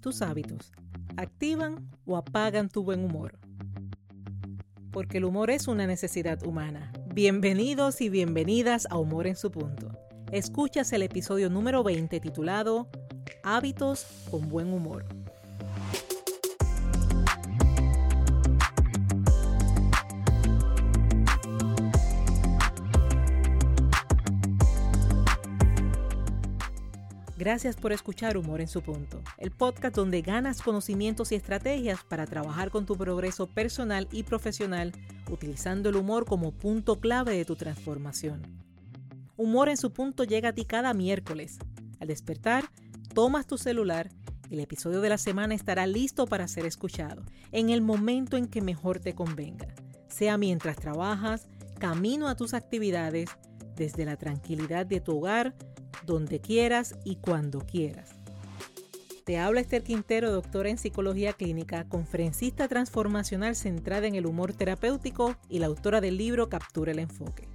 tus hábitos activan o apagan tu buen humor. Porque el humor es una necesidad humana. Bienvenidos y bienvenidas a Humor en su punto. Escuchas el episodio número 20 titulado Hábitos con buen humor. Gracias por escuchar Humor en su punto, el podcast donde ganas conocimientos y estrategias para trabajar con tu progreso personal y profesional utilizando el humor como punto clave de tu transformación. Humor en su punto llega a ti cada miércoles. Al despertar, tomas tu celular y el episodio de la semana estará listo para ser escuchado en el momento en que mejor te convenga, sea mientras trabajas, camino a tus actividades, desde la tranquilidad de tu hogar, donde quieras y cuando quieras. Te habla Esther Quintero, doctora en psicología clínica, conferencista transformacional centrada en el humor terapéutico y la autora del libro Captura el Enfoque.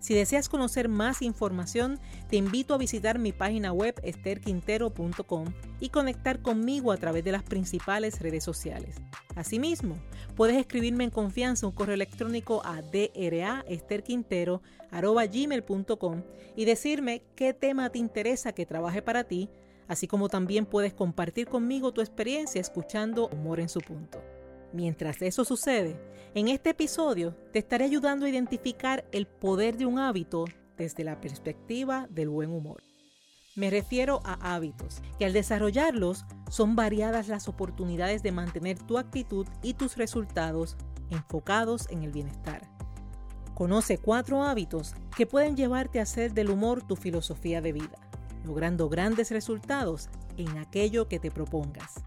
Si deseas conocer más información, te invito a visitar mi página web esterquintero.com y conectar conmigo a través de las principales redes sociales. Asimismo, puedes escribirme en confianza un correo electrónico a draesterquintero.com y decirme qué tema te interesa que trabaje para ti, así como también puedes compartir conmigo tu experiencia escuchando Humor en su punto. Mientras eso sucede, en este episodio te estaré ayudando a identificar el poder de un hábito desde la perspectiva del buen humor. Me refiero a hábitos, que al desarrollarlos son variadas las oportunidades de mantener tu actitud y tus resultados enfocados en el bienestar. Conoce cuatro hábitos que pueden llevarte a hacer del humor tu filosofía de vida, logrando grandes resultados en aquello que te propongas.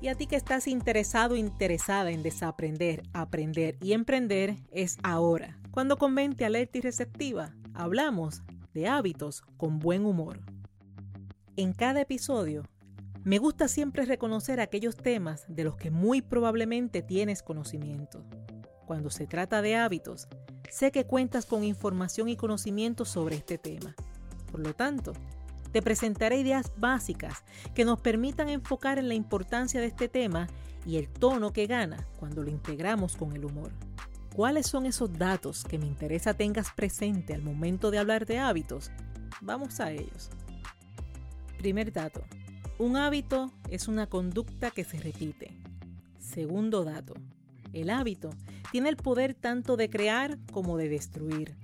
Y a ti que estás interesado o interesada en desaprender, aprender y emprender, es ahora. Cuando con mente alerta y receptiva, hablamos de hábitos con buen humor. En cada episodio, me gusta siempre reconocer aquellos temas de los que muy probablemente tienes conocimiento. Cuando se trata de hábitos, sé que cuentas con información y conocimiento sobre este tema. Por lo tanto, te presentaré ideas básicas que nos permitan enfocar en la importancia de este tema y el tono que gana cuando lo integramos con el humor. ¿Cuáles son esos datos que me interesa tengas presente al momento de hablar de hábitos? Vamos a ellos. Primer dato. Un hábito es una conducta que se repite. Segundo dato. El hábito tiene el poder tanto de crear como de destruir.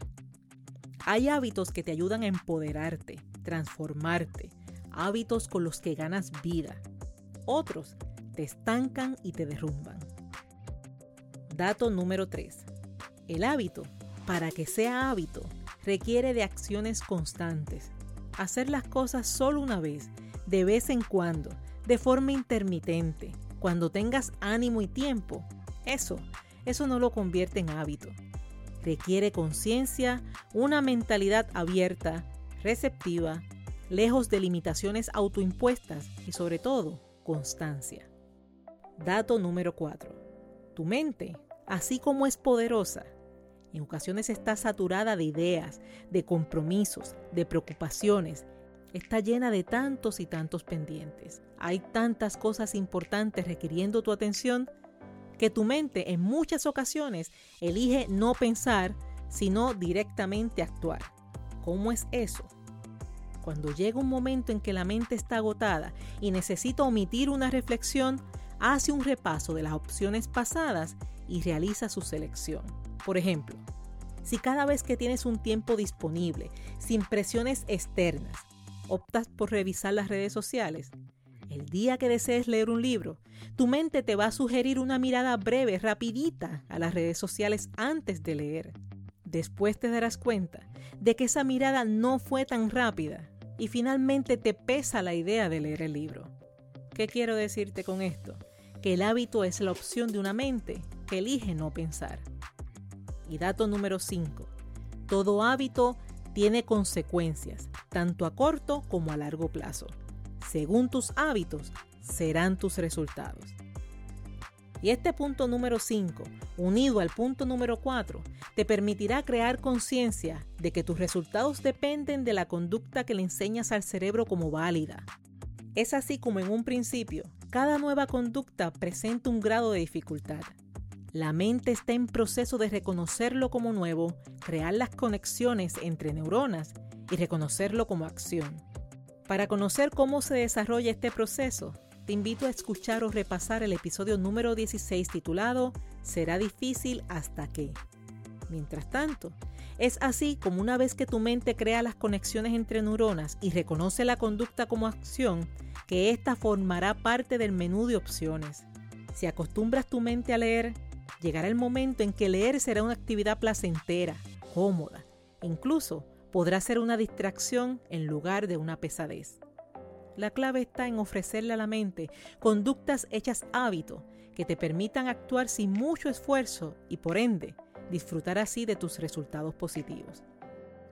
Hay hábitos que te ayudan a empoderarte, transformarte, hábitos con los que ganas vida. Otros te estancan y te derrumban. Dato número 3. El hábito, para que sea hábito, requiere de acciones constantes. Hacer las cosas solo una vez, de vez en cuando, de forma intermitente, cuando tengas ánimo y tiempo. Eso, eso no lo convierte en hábito. Requiere conciencia, una mentalidad abierta, receptiva, lejos de limitaciones autoimpuestas y sobre todo constancia. Dato número 4. Tu mente, así como es poderosa, en ocasiones está saturada de ideas, de compromisos, de preocupaciones, está llena de tantos y tantos pendientes. Hay tantas cosas importantes requiriendo tu atención que tu mente en muchas ocasiones elige no pensar, sino directamente actuar. ¿Cómo es eso? Cuando llega un momento en que la mente está agotada y necesita omitir una reflexión, hace un repaso de las opciones pasadas y realiza su selección. Por ejemplo, si cada vez que tienes un tiempo disponible, sin presiones externas, optas por revisar las redes sociales, el día que desees leer un libro, tu mente te va a sugerir una mirada breve, rapidita a las redes sociales antes de leer. Después te darás cuenta de que esa mirada no fue tan rápida y finalmente te pesa la idea de leer el libro. ¿Qué quiero decirte con esto? Que el hábito es la opción de una mente que elige no pensar. Y dato número 5. Todo hábito tiene consecuencias, tanto a corto como a largo plazo. Según tus hábitos, serán tus resultados. Y este punto número 5, unido al punto número 4, te permitirá crear conciencia de que tus resultados dependen de la conducta que le enseñas al cerebro como válida. Es así como en un principio Cada nueva conducta presenta un grado de dificultad. La mente está en proceso de reconocerlo como nuevo, crear las conexiones entre neuronas y reconocerlo como acción. Para conocer cómo se desarrolla este proceso, te invito a escuchar o repasar el episodio número 16 titulado Será difícil hasta que. Mientras tanto, es así como una vez que tu mente crea las conexiones entre neuronas y reconoce la conducta como acción, que ésta formará parte del menú de opciones. Si acostumbras tu mente a leer, llegará el momento en que leer será una actividad placentera, cómoda, incluso podrá ser una distracción en lugar de una pesadez. La clave está en ofrecerle a la mente conductas hechas hábito que te permitan actuar sin mucho esfuerzo y por ende disfrutar así de tus resultados positivos.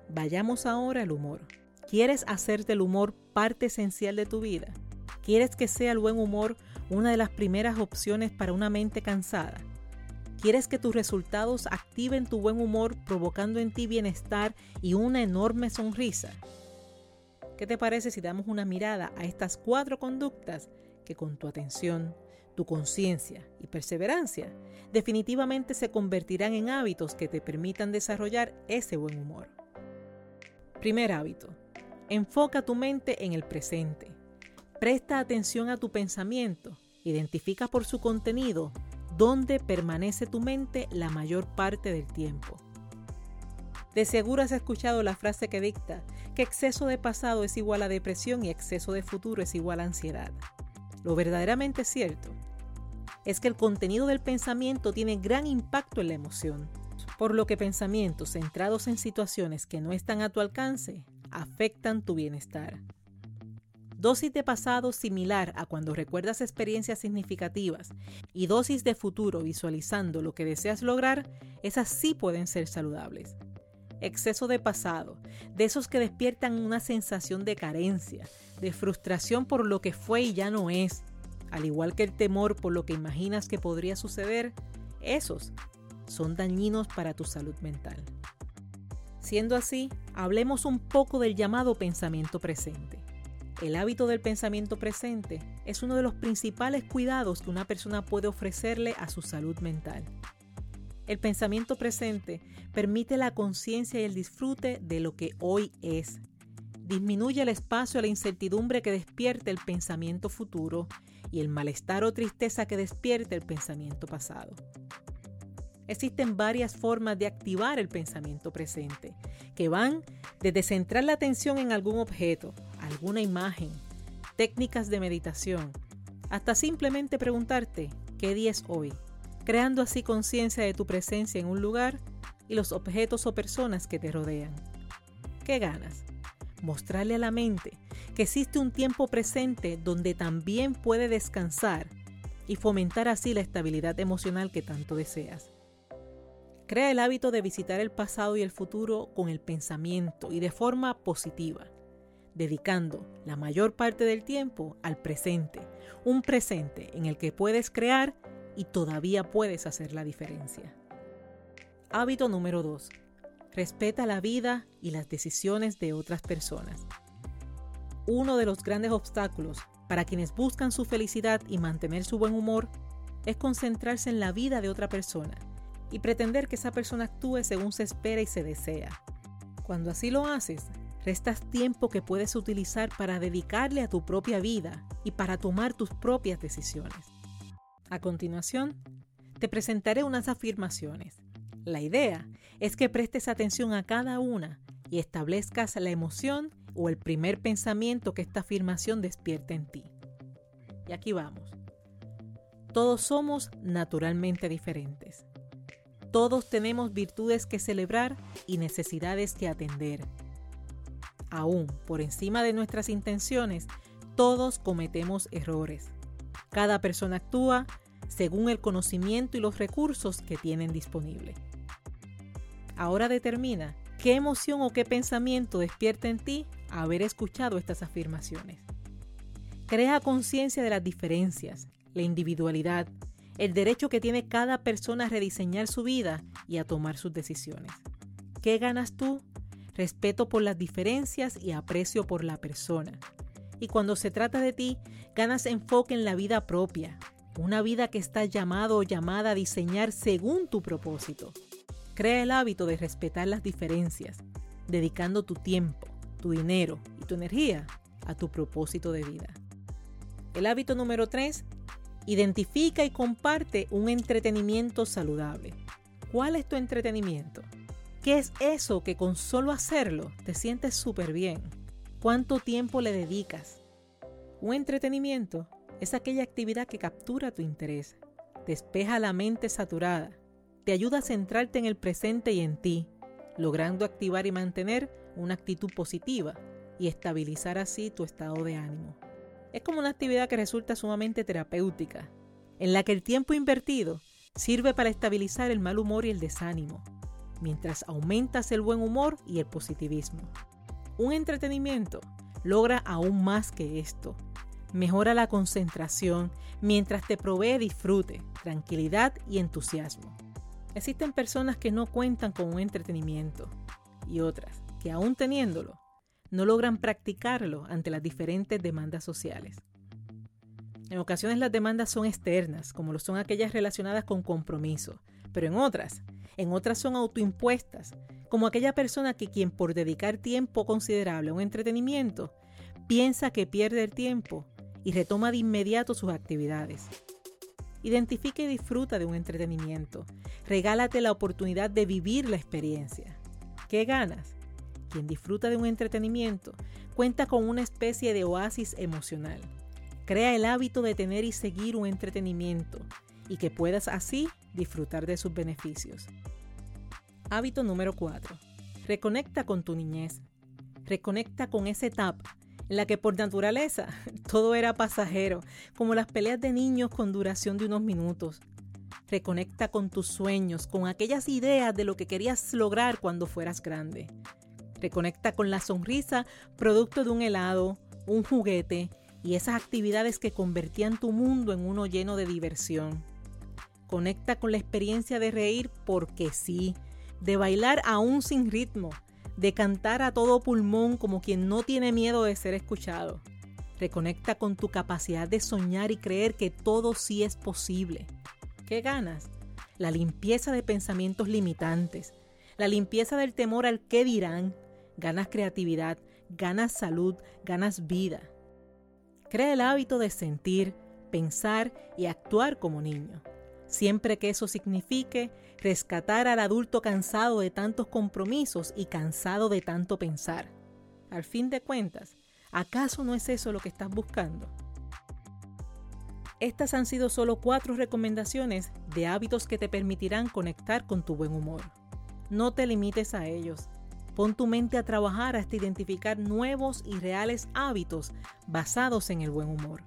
Vayamos ahora al humor. ¿Quieres hacer del humor parte esencial de tu vida? ¿Quieres que sea el buen humor una de las primeras opciones para una mente cansada? ¿Quieres que tus resultados activen tu buen humor provocando en ti bienestar y una enorme sonrisa? ¿Qué te parece si damos una mirada a estas cuatro conductas que con tu atención, tu conciencia y perseverancia definitivamente se convertirán en hábitos que te permitan desarrollar ese buen humor. Primer hábito. Enfoca tu mente en el presente. Presta atención a tu pensamiento. Identifica por su contenido dónde permanece tu mente la mayor parte del tiempo. De seguro has escuchado la frase que dicta que exceso de pasado es igual a depresión y exceso de futuro es igual a ansiedad. Lo verdaderamente cierto es que el contenido del pensamiento tiene gran impacto en la emoción, por lo que pensamientos centrados en situaciones que no están a tu alcance afectan tu bienestar. Dosis de pasado similar a cuando recuerdas experiencias significativas y dosis de futuro visualizando lo que deseas lograr, esas sí pueden ser saludables. Exceso de pasado, de esos que despiertan una sensación de carencia, de frustración por lo que fue y ya no es, al igual que el temor por lo que imaginas que podría suceder, esos son dañinos para tu salud mental. Siendo así, hablemos un poco del llamado pensamiento presente. El hábito del pensamiento presente es uno de los principales cuidados que una persona puede ofrecerle a su salud mental. El pensamiento presente permite la conciencia y el disfrute de lo que hoy es. Disminuye el espacio a la incertidumbre que despierte el pensamiento futuro y el malestar o tristeza que despierte el pensamiento pasado. Existen varias formas de activar el pensamiento presente, que van desde centrar la atención en algún objeto, alguna imagen, técnicas de meditación, hasta simplemente preguntarte qué día es hoy, creando así conciencia de tu presencia en un lugar y los objetos o personas que te rodean. ¿Qué ganas? Mostrarle a la mente que existe un tiempo presente donde también puede descansar y fomentar así la estabilidad emocional que tanto deseas. Crea el hábito de visitar el pasado y el futuro con el pensamiento y de forma positiva, dedicando la mayor parte del tiempo al presente, un presente en el que puedes crear y todavía puedes hacer la diferencia. Hábito número 2. Respeta la vida y las decisiones de otras personas uno de los grandes obstáculos para quienes buscan su felicidad y mantener su buen humor es concentrarse en la vida de otra persona y pretender que esa persona actúe según se espera y se desea. Cuando así lo haces, restas tiempo que puedes utilizar para dedicarle a tu propia vida y para tomar tus propias decisiones. A continuación, te presentaré unas afirmaciones. La idea es que prestes atención a cada una y establezcas la emoción o el primer pensamiento que esta afirmación despierta en ti. Y aquí vamos. Todos somos naturalmente diferentes. Todos tenemos virtudes que celebrar y necesidades que atender. Aún por encima de nuestras intenciones, todos cometemos errores. Cada persona actúa según el conocimiento y los recursos que tienen disponible. Ahora determina qué emoción o qué pensamiento despierta en ti haber escuchado estas afirmaciones. Crea conciencia de las diferencias, la individualidad, el derecho que tiene cada persona a rediseñar su vida y a tomar sus decisiones. ¿Qué ganas tú? Respeto por las diferencias y aprecio por la persona. Y cuando se trata de ti, ganas enfoque en la vida propia, una vida que estás llamado o llamada a diseñar según tu propósito. Crea el hábito de respetar las diferencias, dedicando tu tiempo, tu dinero y tu energía a tu propósito de vida. El hábito número 3. Identifica y comparte un entretenimiento saludable. ¿Cuál es tu entretenimiento? ¿Qué es eso que con solo hacerlo te sientes súper bien? ¿Cuánto tiempo le dedicas? Un entretenimiento es aquella actividad que captura tu interés, despeja la mente saturada, te ayuda a centrarte en el presente y en ti, logrando activar y mantener una actitud positiva y estabilizar así tu estado de ánimo. Es como una actividad que resulta sumamente terapéutica, en la que el tiempo invertido sirve para estabilizar el mal humor y el desánimo, mientras aumentas el buen humor y el positivismo. Un entretenimiento logra aún más que esto. Mejora la concentración mientras te provee disfrute, tranquilidad y entusiasmo. Existen personas que no cuentan con un entretenimiento y otras que aún teniéndolo, no logran practicarlo ante las diferentes demandas sociales. En ocasiones las demandas son externas, como lo son aquellas relacionadas con compromiso, pero en otras, en otras son autoimpuestas, como aquella persona que quien por dedicar tiempo considerable a un entretenimiento piensa que pierde el tiempo y retoma de inmediato sus actividades. Identifica y disfruta de un entretenimiento. Regálate la oportunidad de vivir la experiencia. ¿Qué ganas? Quien disfruta de un entretenimiento cuenta con una especie de oasis emocional. Crea el hábito de tener y seguir un entretenimiento y que puedas así disfrutar de sus beneficios. Hábito número 4. Reconecta con tu niñez. Reconecta con esa etapa en la que por naturaleza todo era pasajero, como las peleas de niños con duración de unos minutos. Reconecta con tus sueños, con aquellas ideas de lo que querías lograr cuando fueras grande. Reconecta con la sonrisa producto de un helado, un juguete y esas actividades que convertían tu mundo en uno lleno de diversión. Conecta con la experiencia de reír porque sí, de bailar aún sin ritmo, de cantar a todo pulmón como quien no tiene miedo de ser escuchado. Reconecta con tu capacidad de soñar y creer que todo sí es posible. ¿Qué ganas? La limpieza de pensamientos limitantes, la limpieza del temor al qué dirán. Ganas creatividad, ganas salud, ganas vida. Crea el hábito de sentir, pensar y actuar como niño siempre que eso signifique rescatar al adulto cansado de tantos compromisos y cansado de tanto pensar. Al fin de cuentas, ¿acaso no es eso lo que estás buscando? Estas han sido solo cuatro recomendaciones de hábitos que te permitirán conectar con tu buen humor. No te limites a ellos. Pon tu mente a trabajar hasta identificar nuevos y reales hábitos basados en el buen humor.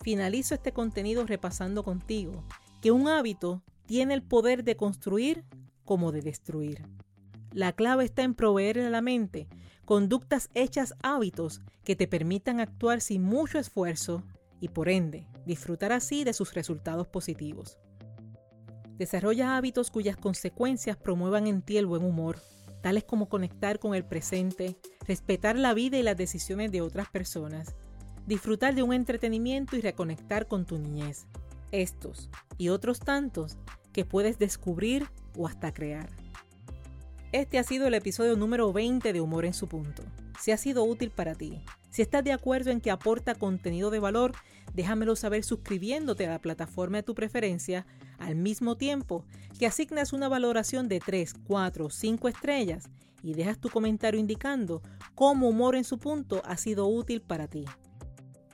Finalizo este contenido repasando contigo que un hábito tiene el poder de construir como de destruir. La clave está en proveer a la mente conductas hechas hábitos que te permitan actuar sin mucho esfuerzo y por ende disfrutar así de sus resultados positivos. Desarrolla hábitos cuyas consecuencias promuevan en ti el buen humor, tales como conectar con el presente, respetar la vida y las decisiones de otras personas, disfrutar de un entretenimiento y reconectar con tu niñez. Estos y otros tantos que puedes descubrir o hasta crear. Este ha sido el episodio número 20 de Humor en su punto. Si ha sido útil para ti, si estás de acuerdo en que aporta contenido de valor, déjamelo saber suscribiéndote a la plataforma de tu preferencia al mismo tiempo que asignas una valoración de 3, 4 o 5 estrellas y dejas tu comentario indicando cómo Humor en su punto ha sido útil para ti.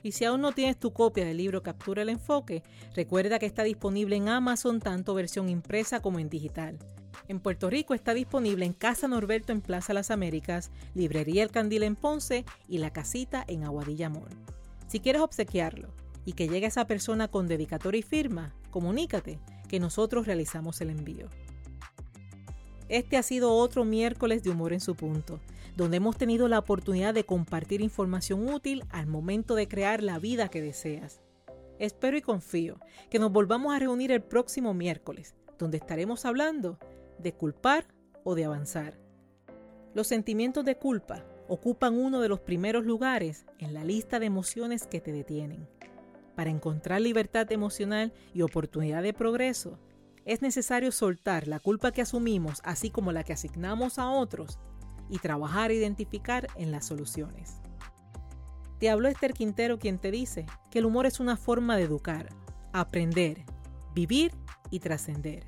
Y si aún no tienes tu copia del libro Captura el Enfoque, recuerda que está disponible en Amazon tanto versión impresa como en digital. En Puerto Rico está disponible en Casa Norberto en Plaza Las Américas, Librería El Candil en Ponce y La Casita en Aguadilla Mall. Si quieres obsequiarlo y que llegue a esa persona con dedicatoria y firma, comunícate que nosotros realizamos el envío. Este ha sido otro miércoles de humor en su punto, donde hemos tenido la oportunidad de compartir información útil al momento de crear la vida que deseas. Espero y confío que nos volvamos a reunir el próximo miércoles, donde estaremos hablando de culpar o de avanzar. Los sentimientos de culpa ocupan uno de los primeros lugares en la lista de emociones que te detienen. Para encontrar libertad emocional y oportunidad de progreso, es necesario soltar la culpa que asumimos, así como la que asignamos a otros, y trabajar e identificar en las soluciones. Te habló Esther Quintero quien te dice que el humor es una forma de educar, aprender, vivir y trascender.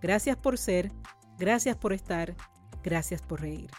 Gracias por ser, gracias por estar, gracias por reír.